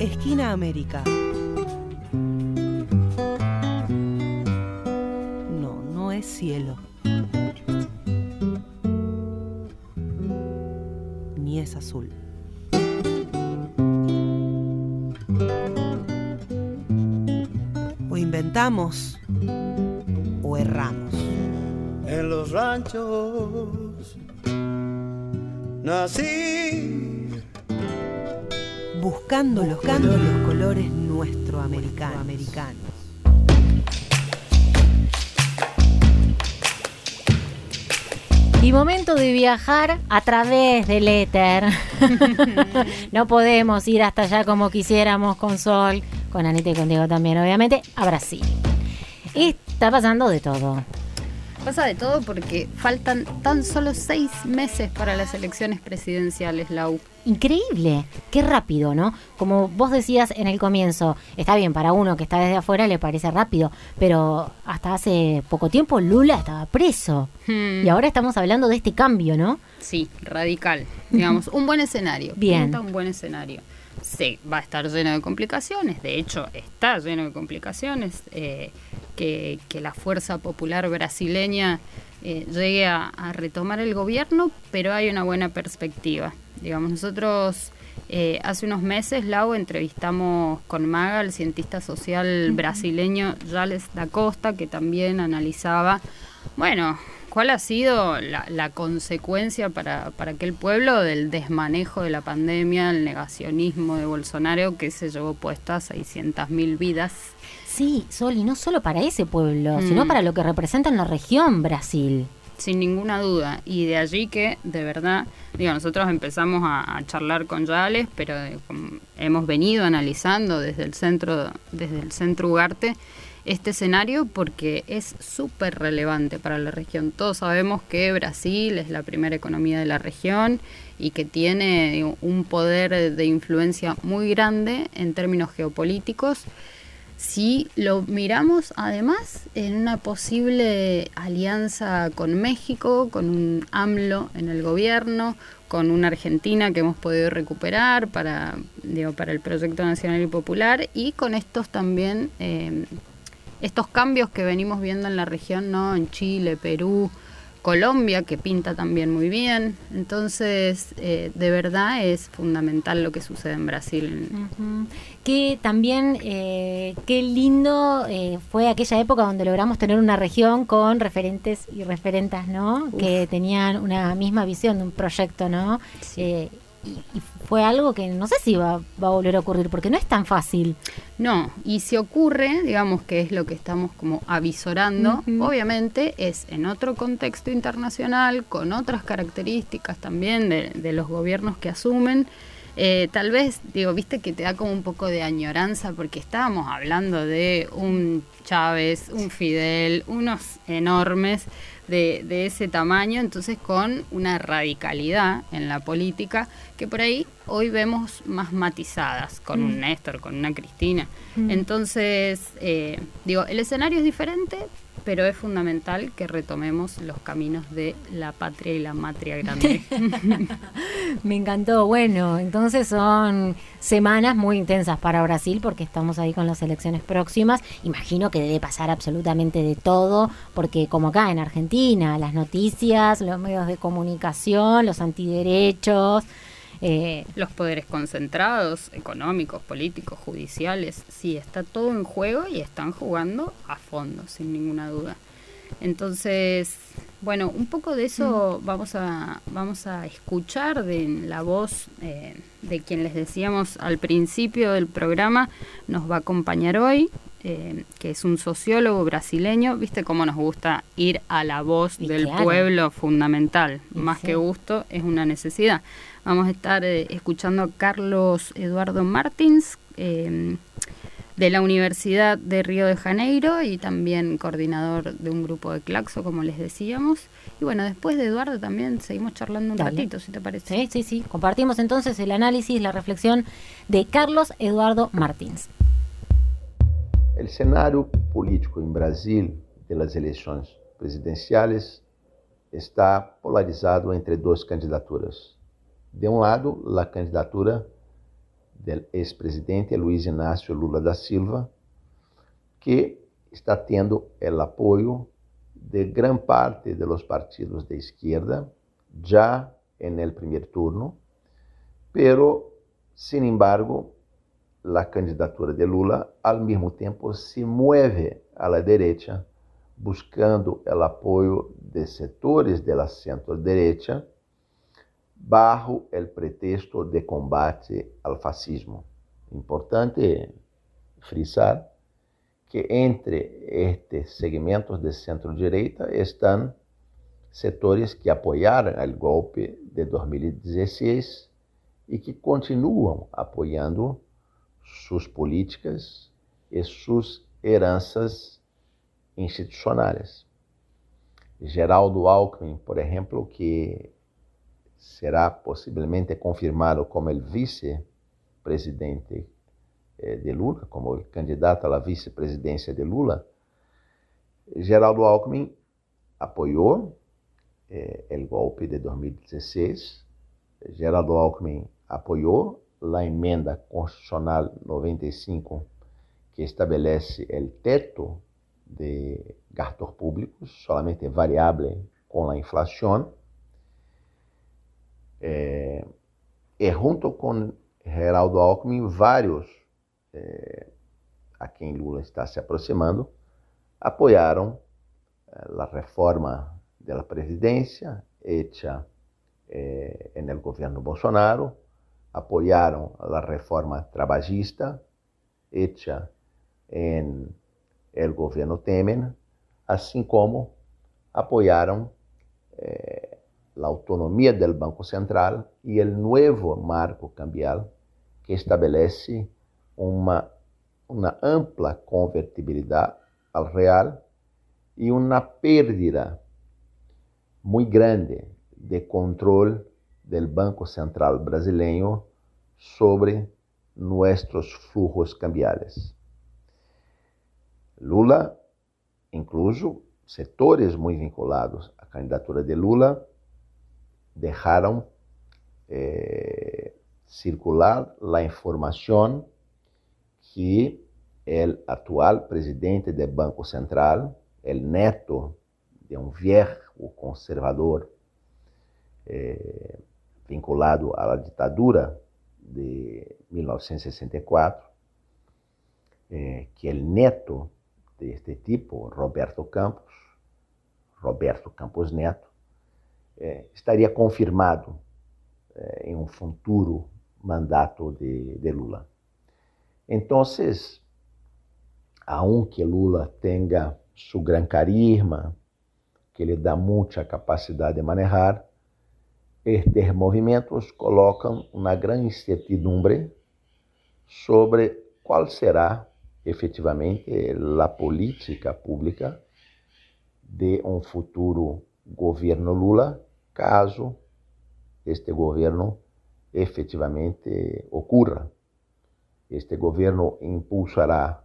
Esquina América. No, no es cielo. Ni es azul. O inventamos o erramos. En los ranchos nací. Buscando los, buscando los colores nuestro americano, americanos. Y momento de viajar a través del éter. no podemos ir hasta allá como quisiéramos con Sol, con Anita y con Diego también, obviamente, a Brasil. Está pasando de todo. Pasa de todo porque faltan tan solo seis meses para las elecciones presidenciales, Lau. Increíble, qué rápido, ¿no? Como vos decías en el comienzo, está bien, para uno que está desde afuera le parece rápido, pero hasta hace poco tiempo Lula estaba preso. Hmm. Y ahora estamos hablando de este cambio, ¿no? Sí, radical. Digamos, un buen escenario. Bien. Pinta un buen escenario. Sí, va a estar lleno de complicaciones. De hecho, está lleno de complicaciones. eh, que, que la fuerza popular brasileña eh, llegue a, a retomar el gobierno, pero hay una buena perspectiva. Digamos, nosotros eh, hace unos meses, Lau, entrevistamos con Maga, el cientista social brasileño Jales da Costa, que también analizaba, bueno, cuál ha sido la, la consecuencia para, para aquel pueblo del desmanejo de la pandemia, el negacionismo de Bolsonaro que se llevó puestas 600.000 vidas. Sí, Sol, y no solo para ese pueblo, Mm. sino para lo que representa en la región Brasil. Sin ninguna duda. Y de allí que, de verdad, digo, nosotros empezamos a, a charlar con Yales, pero eh, hemos venido analizando desde el centro, desde el centro Ugarte, este escenario porque es súper relevante para la región. Todos sabemos que Brasil es la primera economía de la región y que tiene un poder de influencia muy grande en términos geopolíticos. Si lo miramos además en una posible alianza con México, con un AMLO en el gobierno, con una Argentina que hemos podido recuperar para, digo, para el proyecto nacional y popular y con estos también, eh, estos cambios que venimos viendo en la región, ¿no? En Chile, Perú, Colombia, que pinta también muy bien. Entonces, eh, de verdad es fundamental lo que sucede en Brasil. Que también, eh, qué lindo eh, fue aquella época donde logramos tener una región con referentes y referentas, ¿no? Que tenían una misma visión de un proyecto, ¿no? Eh, y, y fue algo que no sé si va, va a volver a ocurrir, porque no es tan fácil. No, y si ocurre, digamos que es lo que estamos como avisorando, obviamente es en otro contexto internacional, con otras características también de, de los gobiernos que asumen. Eh, tal vez, digo, viste que te da como un poco de añoranza porque estábamos hablando de un Chávez, un Fidel, unos enormes de, de ese tamaño, entonces con una radicalidad en la política que por ahí hoy vemos más matizadas, con un Néstor, con una Cristina. Entonces, eh, digo, el escenario es diferente, pero es fundamental que retomemos los caminos de la patria y la matria grande. Me encantó. Bueno, entonces son semanas muy intensas para Brasil porque estamos ahí con las elecciones próximas. Imagino que debe pasar absolutamente de todo, porque como acá en Argentina, las noticias, los medios de comunicación, los antiderechos. Eh, los poderes concentrados, económicos, políticos, judiciales, sí, está todo en juego y están jugando a fondo, sin ninguna duda. Entonces, bueno, un poco de eso vamos a vamos a escuchar de la voz eh, de quien les decíamos al principio del programa, nos va a acompañar hoy, eh, que es un sociólogo brasileño, viste cómo nos gusta ir a la voz Y del claro. pueblo fundamental, Y más sí. que gusto, es una necesidad. Vamos a estar eh, escuchando a Carlos Eduardo Martins, eh, de la Universidad de Río de Janeiro y también coordinador de un grupo de Claxo, como les decíamos. Y bueno, después de Eduardo también seguimos charlando un Dale. ratito, si te parece. sí, sí, sí. Compartimos entonces el análisis, la reflexión de Carlos Eduardo Martins. O cenário político em Brasil, pelas eleições presidenciais, está polarizado entre duas candidaturas. De um lado, a candidatura del ex-presidente Luiz Inácio Lula da Silva, que está tendo o apoio de gran parte de los partidos de izquierda ya en el primer turno, pero, sin embargo, la candidatura de Lula al mismo tiempo se mueve a la derecha, buscando el apoyo de sectores de la centro-derecha bajo el pretexto de combate al fascismo. Importante frisar que entre estes segmentos de centro-direita estão setores que apoiaram o golpe de 2016 e que continuam apoiando suas políticas e suas heranças institucionais. Geraldo Alckmin, por exemplo, que será possivelmente confirmado como o vice-presidente eh, de Lula, como el candidato a la vicepresidencia de Lula, Geraldo Alckmin apoiou eh, el golpe de 2016. Geraldo Alckmin apoiou a emenda constitucional 95 que estabelece o teto de gastos públicos, solamente variável com a inflação. Eh, e junto com Geraldo Alckmin, vários é, a quem Lula está se aproximando, apoiaram a reforma da presidência hecha eh, el governo Bolsonaro, apoiaram a reforma trabalhista hecha en el governo Temer, assim como apoiaram eh, a autonomia do Banco Central e o novo marco cambial que estabelece uma, uma ampla convertibilidade ao real e uma perda muito grande de controle do Banco Central brasileiro sobre nossos flujos cambiais. Lula, incluso setores muito vinculados à candidatura de Lula, deixaram eh, circular a informação que o atual presidente do Banco Central, o neto de um viejo conservador eh, vinculado à ditadura de 1964, eh, que é neto deste tipo, Roberto Campos, Roberto Campos Neto, eh, estaria confirmado em um futuro mandato de, de Lula. Entonces, aunque Lula tenha su gran carisma, que lhe dá muita capacidade de manejar, estes movimentos colocam uma grande incertidumbre sobre qual será efetivamente a política pública de um futuro governo Lula, caso este governo efetivamente ocorra. Este governo impulsará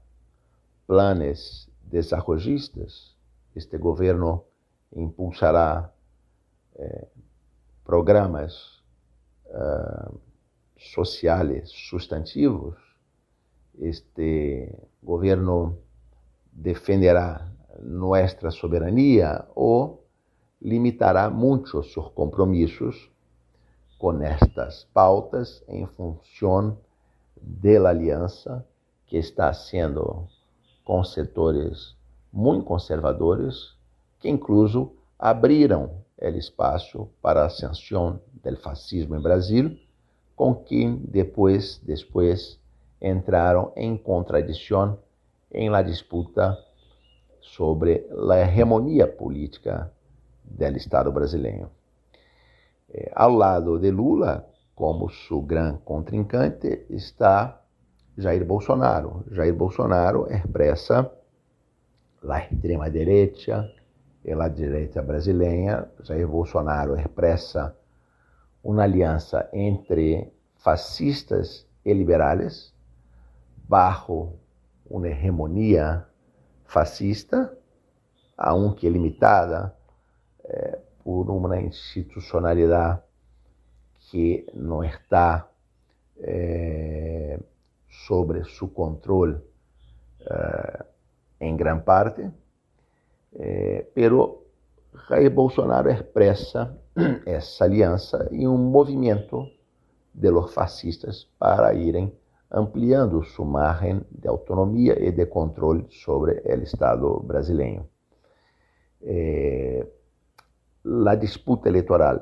planos desarrollistas, este governo impulsará eh, programas uh, sociais substantivos, este governo defenderá nossa soberania ou limitará muito seus compromissos com estas pautas em função de la aliança que está sendo com setores muito conservadores, que incluso abriram o espaço para a ascensão do fascismo em Brasil, com quem depois, depois entraram em contradição em la disputa sobre a hegemonia política do Estado brasileiro. Eh, ao lado de Lula, como seu grande contrincante está Jair Bolsonaro. Jair Bolsonaro expressa a extrema direita e a direita brasileira. Jair Bolsonaro expressa uma aliança entre fascistas e liberais, bajo uma hegemonia fascista, aunque limitada eh, por uma institucionalidade que não está eh, sobre su control eh, en gran parte, eh, pero Jair Bolsonaro expresa essa aliança em um movimento de los fascistas para irem ampliando sua margem de autonomia e de controle sobre o Estado brasileiro. Eh, a disputa eleitoral,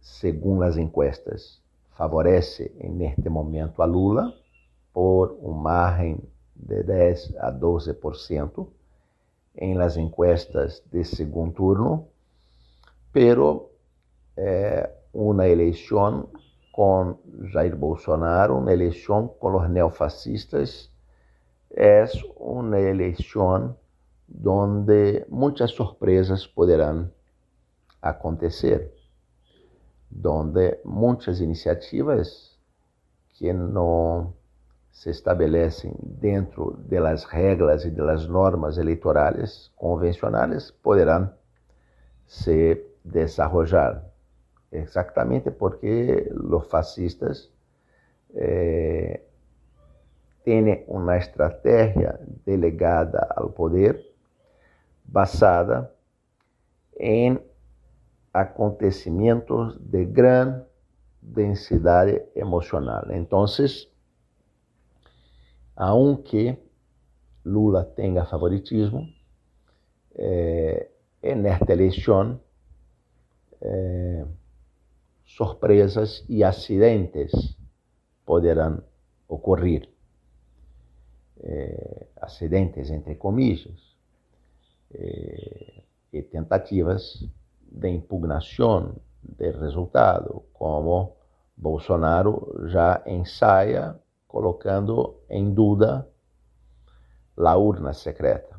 segundo as encuestas, favorece neste momento a Lula por uma margem de 10 a 12% em las encuestas de segundo turno, pero eh, eleição com Jair Bolsonaro, uma eleição com os neofascistas, é uma eleição onde muitas surpresas poderão acontecer, onde muitas iniciativas que não se estabelecem dentro das regras e das normas eleitorais convencionais poderão se desarrollar. Exatamente porque os fascistas eh, têm uma estratégia delegada ao poder basada em acontecimentos de grande densidade emocional. Então, aunque Lula tenha favoritismo, eh, en esta eh, e acidentes poderão ocorrer. Eh, acidentes, entre comillas, eh, e tentativas de impugnação de resultado, como Bolsonaro já ensaia colocando em dúvida a urna secreta.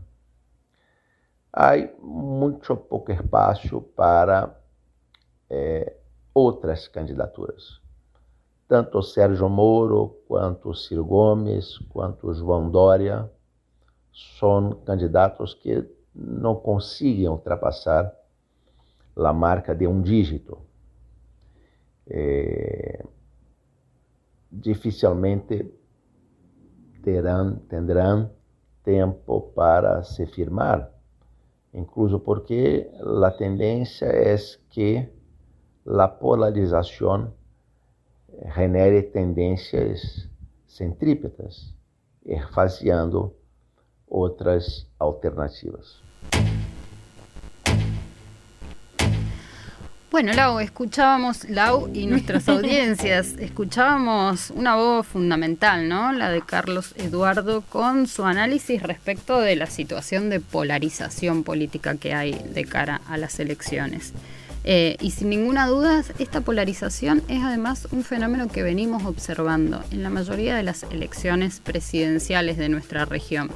Há muito pouco espaço para eh, outras candidaturas. Tanto Sérgio Moro, quanto Ciro Gomes, quanto João Dória são candidatos que não conseguem ultrapassar a marca de um dígito. Eh, dificilmente terão, terão tempo para se firmar, incluso porque a tendência é que a polarização genere tendências centrípetas, esvaziando outras alternativas. Bueno, Lau, escuchábamos, Lau y nuestras audiencias, escuchábamos una voz fundamental, ¿no? La de Carlos Eduardo con su análisis respecto de la situación de polarización política que hay de cara a las elecciones. Eh, y sin ninguna duda, esta polarización es además un fenómeno que venimos observando en la mayoría de las elecciones presidenciales de nuestra región.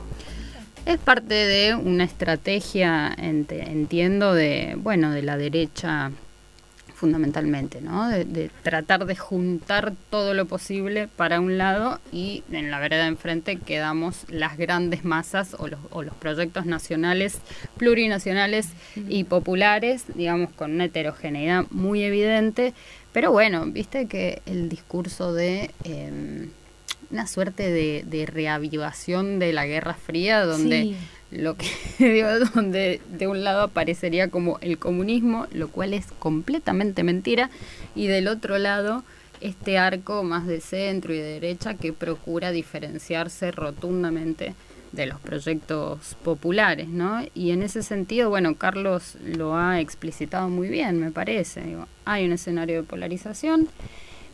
Es parte de una estrategia, entiendo, de bueno, de la derecha fundamentalmente, ¿no? De, tratar de juntar todo lo posible para un lado y en la vereda enfrente quedamos las grandes masas o los, o los proyectos nacionales, plurinacionales y populares, digamos, con una heterogeneidad muy evidente. Pero bueno, viste que el discurso de... Em, una suerte de, reavivación de la Guerra Fría, donde lo que digo, donde de un lado aparecería como el comunismo, lo cual es completamente mentira, y del otro lado este arco más de centro y de derecha que procura diferenciarse rotundamente de los proyectos populares, ¿no? Y en ese sentido, bueno, Carlos lo ha explicitado muy bien, me parece. hay un escenario de polarización.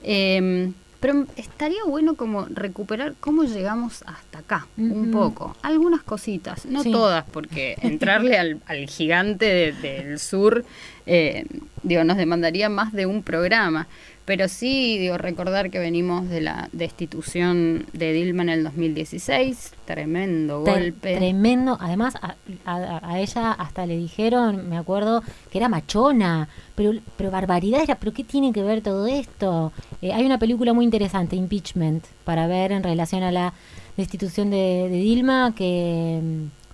Eh, pero estaría bueno como recuperar cómo llegamos hasta acá, un poco. Algunas cositas, no todas, porque entrarle al, gigante del sur, eh, digo, nos demandaría más de un programa. Pero sí, digo, recordar que venimos de la destitución de Dilma en el 2016, tremendo golpe. Tremendo, además a, ella hasta le dijeron, me acuerdo, que era machona, pero, pero barbaridad era, pero ¿qué tiene que ver todo esto? Eh, hay una película muy interesante, Impeachment, para ver en relación a la destitución de, Dilma, que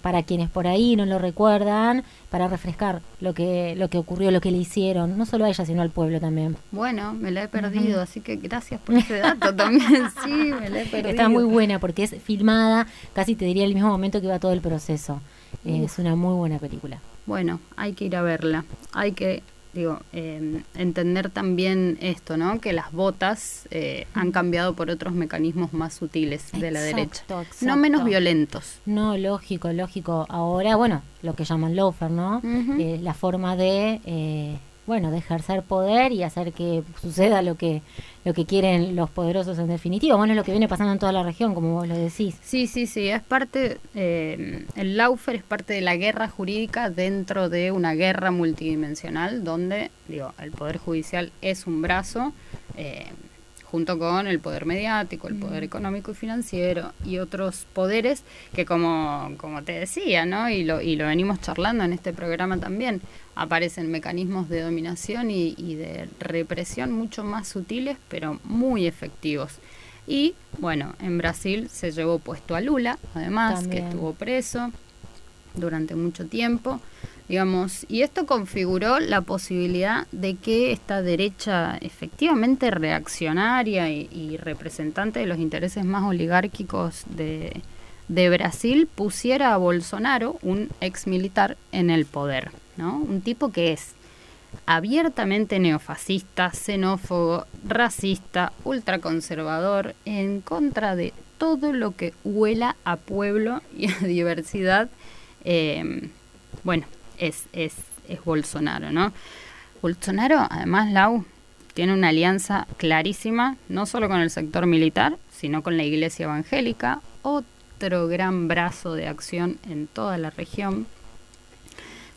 para quienes por ahí no lo recuerdan, para refrescar lo que, lo que ocurrió, lo que le hicieron, no solo a ella, sino al pueblo también. Bueno, me la he perdido, así que gracias por ese dato también. Sí, me la he perdido. Está muy buena porque es filmada, casi te diría el mismo momento que va todo el proceso. es una muy buena película. Bueno, hay que ir a verla. Hay que digo, eh, entender también esto, ¿no? Que las botas eh, han cambiado por otros mecanismos más sutiles de la derecha. No menos violentos. No, lógico, lógico. Ahora, bueno, lo que llaman loafer, ¿no? Eh, la forma de eh, bueno, de ejercer poder y hacer que suceda lo que lo que quieren los poderosos en definitiva. Bueno, es lo que viene pasando en toda la región, como vos lo decís. Sí, sí, sí, es parte, eh, el Laufer es parte de la guerra jurídica dentro de una guerra multidimensional donde, digo, el Poder Judicial es un brazo. Eh, junto con el poder mediático, el poder económico y financiero y otros poderes que como, como te decía, ¿no? Y lo, y lo venimos charlando en este programa también, aparecen mecanismos de dominación y, de represión mucho más sutiles, pero muy efectivos. Y bueno, en Brasil se llevó puesto a Lula, además, que estuvo preso durante mucho tiempo digamos, y esto configuró la posibilidad de que esta derecha efectivamente reaccionaria y, representante de los intereses más oligárquicos de, de, Brasil pusiera a Bolsonaro, un ex militar, en el poder, ¿no? Un tipo que es abiertamente neofascista, xenófobo, racista, ultraconservador, en contra de todo lo que huela a pueblo y a diversidad. Eh, bueno, es, es, es Bolsonaro, ¿no? Bolsonaro, además, Lau, tiene una alianza clarísima, no solo con el sector militar, sino con la iglesia evangélica, otro gran brazo de acción en toda la región,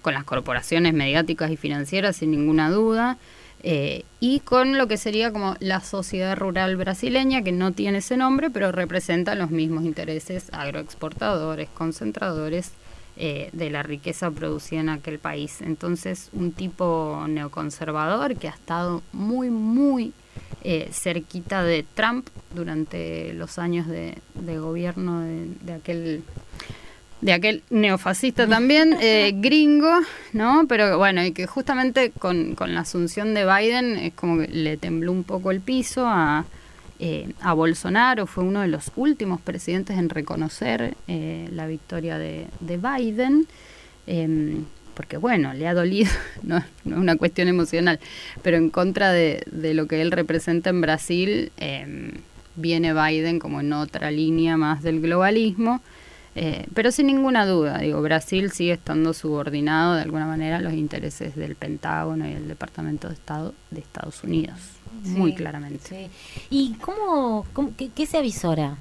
con las corporaciones mediáticas y financieras, sin ninguna duda, eh, y con lo que sería como la sociedad rural brasileña, que no tiene ese nombre, pero representa los mismos intereses agroexportadores, concentradores eh, de la riqueza producida en aquel país. Entonces, un tipo neoconservador que ha estado muy, muy eh, cerquita de Trump durante los años de, gobierno de, aquel de aquel neofascista también, eh, gringo, ¿no? Pero bueno, y que justamente con, con la asunción de Biden es como que le tembló un poco el piso a, eh, a Bolsonaro, fue uno de los últimos presidentes en reconocer eh, la victoria de, Biden, em, porque bueno, le ha dolido, no, es una cuestión emocional, pero en contra de, lo que él representa en Brasil, em, viene Biden como en otra línea más del globalismo. Eh, pero sin ninguna duda, digo, Brasil sigue estando subordinado de alguna manera a los intereses del Pentágono y el Departamento de Estado de Estados Unidos muy claramente. ¿Y cómo, qué, se avisora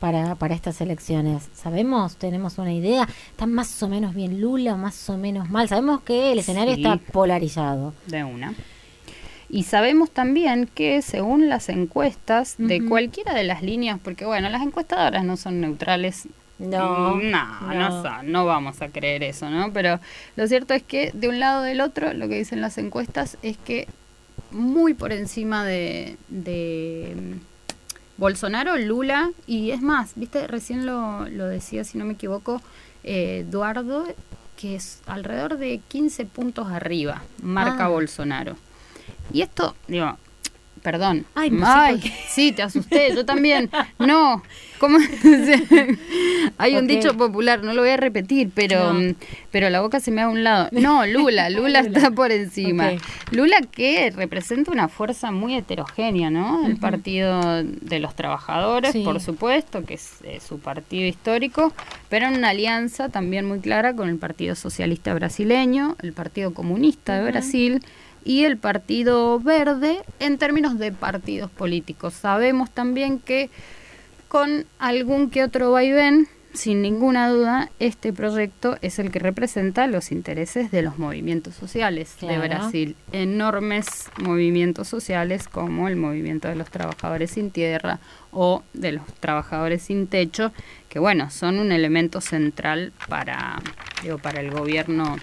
para, para estas elecciones? ¿Sabemos? ¿Tenemos una idea? ¿Está más o menos bien Lula o más o menos mal? Sabemos que el escenario está polarizado. De una. Y sabemos también que según las encuestas de cualquiera de las líneas, porque bueno, las encuestadoras no son neutrales no, no, no, son, no vamos a creer eso, ¿no? Pero lo cierto es que de un lado o del otro, lo que dicen las encuestas es que muy por encima de, de mm, Bolsonaro, Lula, y es más, viste, recién lo, lo decía, si no me equivoco, eh, Eduardo, que es alrededor de 15 puntos arriba, marca ah. Bolsonaro. Y esto, digo, perdón. Ay, sí, te asusté, yo también. No, ¿cómo? Hay un dicho popular, no lo voy a repetir, pero, mm, pero la boca se me da a un lado. No, Lula, Lula está por encima. Lula que representa una fuerza muy heterogénea, ¿no? El Partido de los Trabajadores, por supuesto, que es, su partido histórico, pero en una alianza también muy clara con el Partido Socialista Brasileño, el Partido Comunista de Brasil, y el Partido Verde en términos de partidos políticos. Sabemos también que con algún que otro vaivén, sin ninguna duda, este proyecto es el que representa los intereses de los movimientos sociales de Brasil. Enormes movimientos sociales como el movimiento de los trabajadores sin tierra o de los trabajadores sin techo, que bueno, son un elemento central para, digo, para el gobierno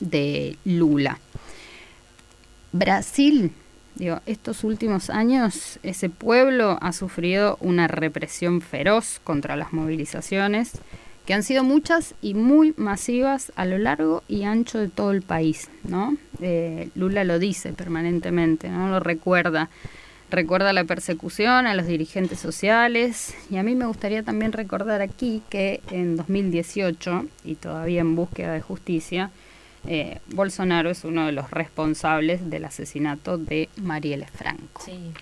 de Lula. Brasil, digo, estos últimos años ese pueblo ha sufrido una represión feroz contra las movilizaciones que han sido muchas y muy masivas a lo largo y ancho de todo el país, ¿no? Eh, Lula lo dice permanentemente, ¿no? Lo recuerda. Recuerda la persecución a los dirigentes sociales y a mí me gustaría también recordar aquí que en 2018, y todavía en búsqueda de justicia, eh, Bolsonaro es uno de los responsables del asesinato de Marielle Franco. Sí,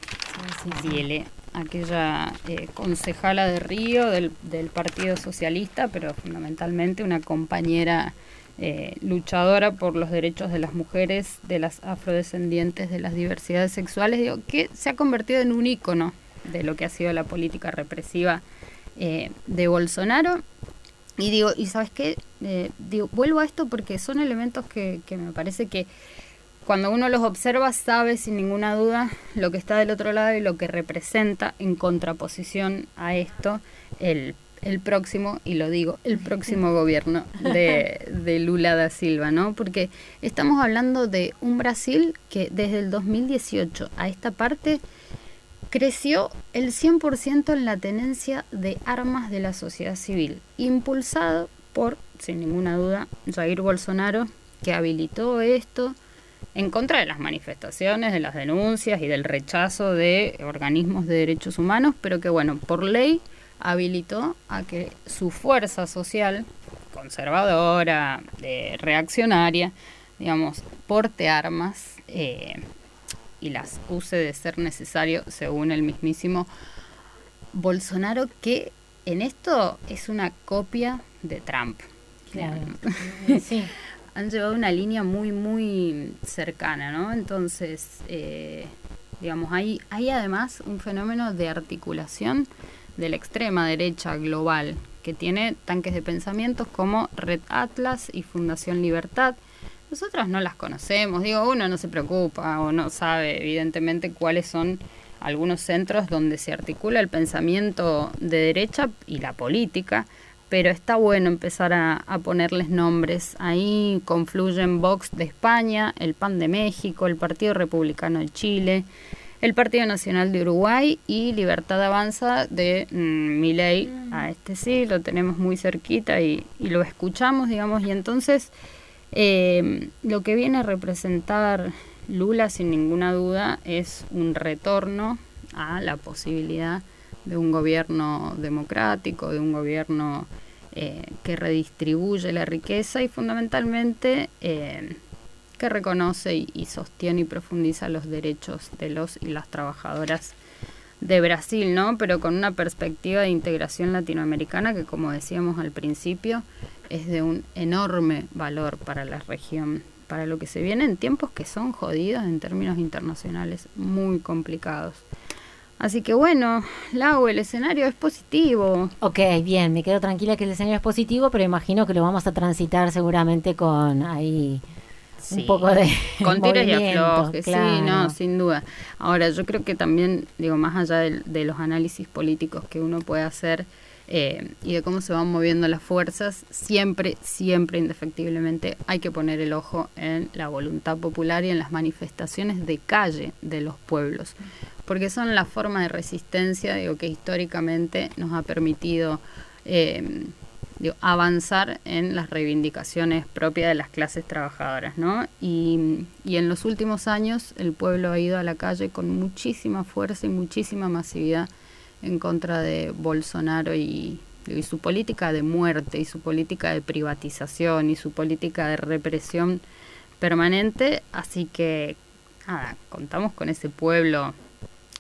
sí, sí, aquella eh, concejala de Río del, del, Partido Socialista, pero fundamentalmente una compañera eh, luchadora por los derechos de las mujeres, de las afrodescendientes, de las diversidades sexuales, digo, que se ha convertido en un ícono de lo que ha sido la política represiva de Bolsonaro. Y digo, ¿y sabes qué? digo, vuelvo a esto porque son elementos que, que me parece que cuando uno los observa sabe sin ninguna duda lo que está del otro lado y lo que representa en contraposición a esto el, el próximo, y lo digo, el próximo gobierno de, de, Lula da Silva, ¿no? Porque estamos hablando de un Brasil que desde el 2018 a esta parte creció el 100% en la tenencia de armas de la sociedad civil, impulsado por, sin ninguna duda, Jair Bolsonaro, que habilitó esto, en contra de las manifestaciones, de las denuncias y del rechazo de organismos de derechos humanos, pero que bueno, por ley habilitó a que su fuerza social, conservadora, reaccionaria, digamos, porte armas eh, y las use de ser necesario, según el mismísimo Bolsonaro, que en esto es una copia de Trump. Claro. sí han llevado una línea muy, muy cercana, ¿no? Entonces, eh, digamos, hay, hay además un fenómeno de articulación de la extrema derecha global, que tiene tanques de pensamientos como Red Atlas y Fundación Libertad. Nosotros no las conocemos, digo, uno no se preocupa o no sabe evidentemente cuáles son algunos centros donde se articula el pensamiento de derecha y la política, pero está bueno empezar a, ponerles nombres. Ahí confluyen Vox de España, el PAN de México, el Partido Republicano de Chile, el Partido Nacional de Uruguay y Libertad Avanza de mm, Miley. A este sí, lo tenemos muy cerquita y, lo escuchamos, digamos, y entonces eh, lo que viene a representar Lula, sin ninguna duda, es un retorno a la posibilidad de un gobierno democrático, de un gobierno eh, que redistribuye la riqueza y fundamentalmente eh, que reconoce y, sostiene y profundiza los derechos de los y las trabajadoras de Brasil, ¿no? Pero con una perspectiva de integración latinoamericana que, como decíamos al principio, es de un enorme valor para la región, para lo que se viene en tiempos que son jodidos en términos internacionales, muy complicados. Así que bueno, Lau, el escenario es positivo. Ok, bien, me quedo tranquila que el escenario es positivo, pero imagino que lo vamos a transitar seguramente con ahí un poco de con tiros y aflojes, sí, no, sin duda. Ahora, yo creo que también, digo, más allá de, los análisis políticos que uno puede hacer eh, y de cómo se van moviendo las fuerzas, siempre, siempre, indefectiblemente, hay que poner el ojo en la voluntad popular y en las manifestaciones de calle de los pueblos. Porque son la forma de resistencia digo, que históricamente nos ha permitido eh, avanzar en las reivindicaciones propias de las clases trabajadoras. ¿no? Y, en los últimos años el pueblo ha ido a la calle con muchísima fuerza y muchísima masividad en contra de Bolsonaro y, y su política de muerte y su política de privatización y su política de represión permanente. Así que, nada, contamos con ese pueblo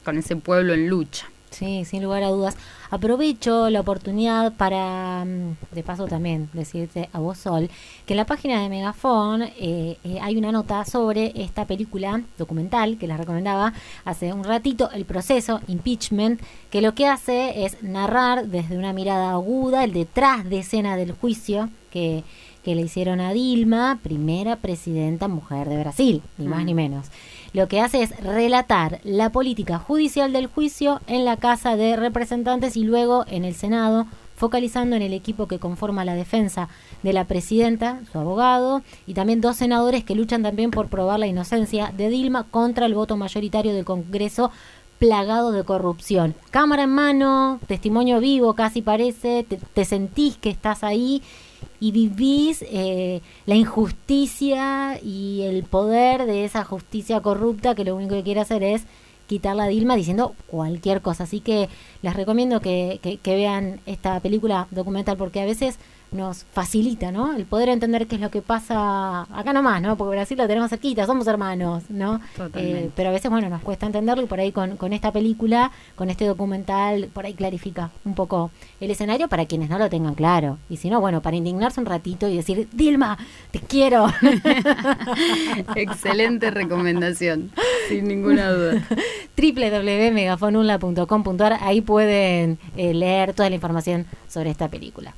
con ese pueblo en lucha. Sí, sin lugar a dudas. Aprovecho la oportunidad para, mm, de paso también, decirte a vos, Sol, que en la página de Megafon eh, eh, hay una nota sobre esta película documental que les recomendaba hace un ratito, El proceso, Impeachment, que lo que hace es narrar desde una mirada aguda el detrás de escena del juicio que, que le hicieron a Dilma, primera presidenta mujer de Brasil, ni más ni menos lo que hace es relatar la política judicial del juicio en la Casa de Representantes y luego en el Senado, focalizando en el equipo que conforma la defensa de la presidenta, su abogado, y también dos senadores que luchan también por probar la inocencia de Dilma contra el voto mayoritario del Congreso plagado de corrupción. Cámara en mano, testimonio vivo casi parece, te, te sentís que estás ahí y vivís eh, la injusticia y el poder de esa justicia corrupta que lo único que quiere hacer es quitarla a Dilma diciendo cualquier cosa. Así que les recomiendo que, que, que vean esta película documental porque a veces nos facilita, ¿no? El poder entender qué es lo que pasa acá nomás, ¿no? Porque Brasil lo tenemos cerquita, somos hermanos, ¿no? Eh, pero a veces, bueno, nos cuesta entenderlo y por ahí con, con esta película, con este documental, por ahí clarifica un poco el escenario para quienes no lo tengan claro. Y si no, bueno, para indignarse un ratito y decir, Dilma, te quiero. Excelente recomendación, sin ninguna duda. www.megafonula.com.ar, ahí pueden eh, leer toda la información sobre esta película.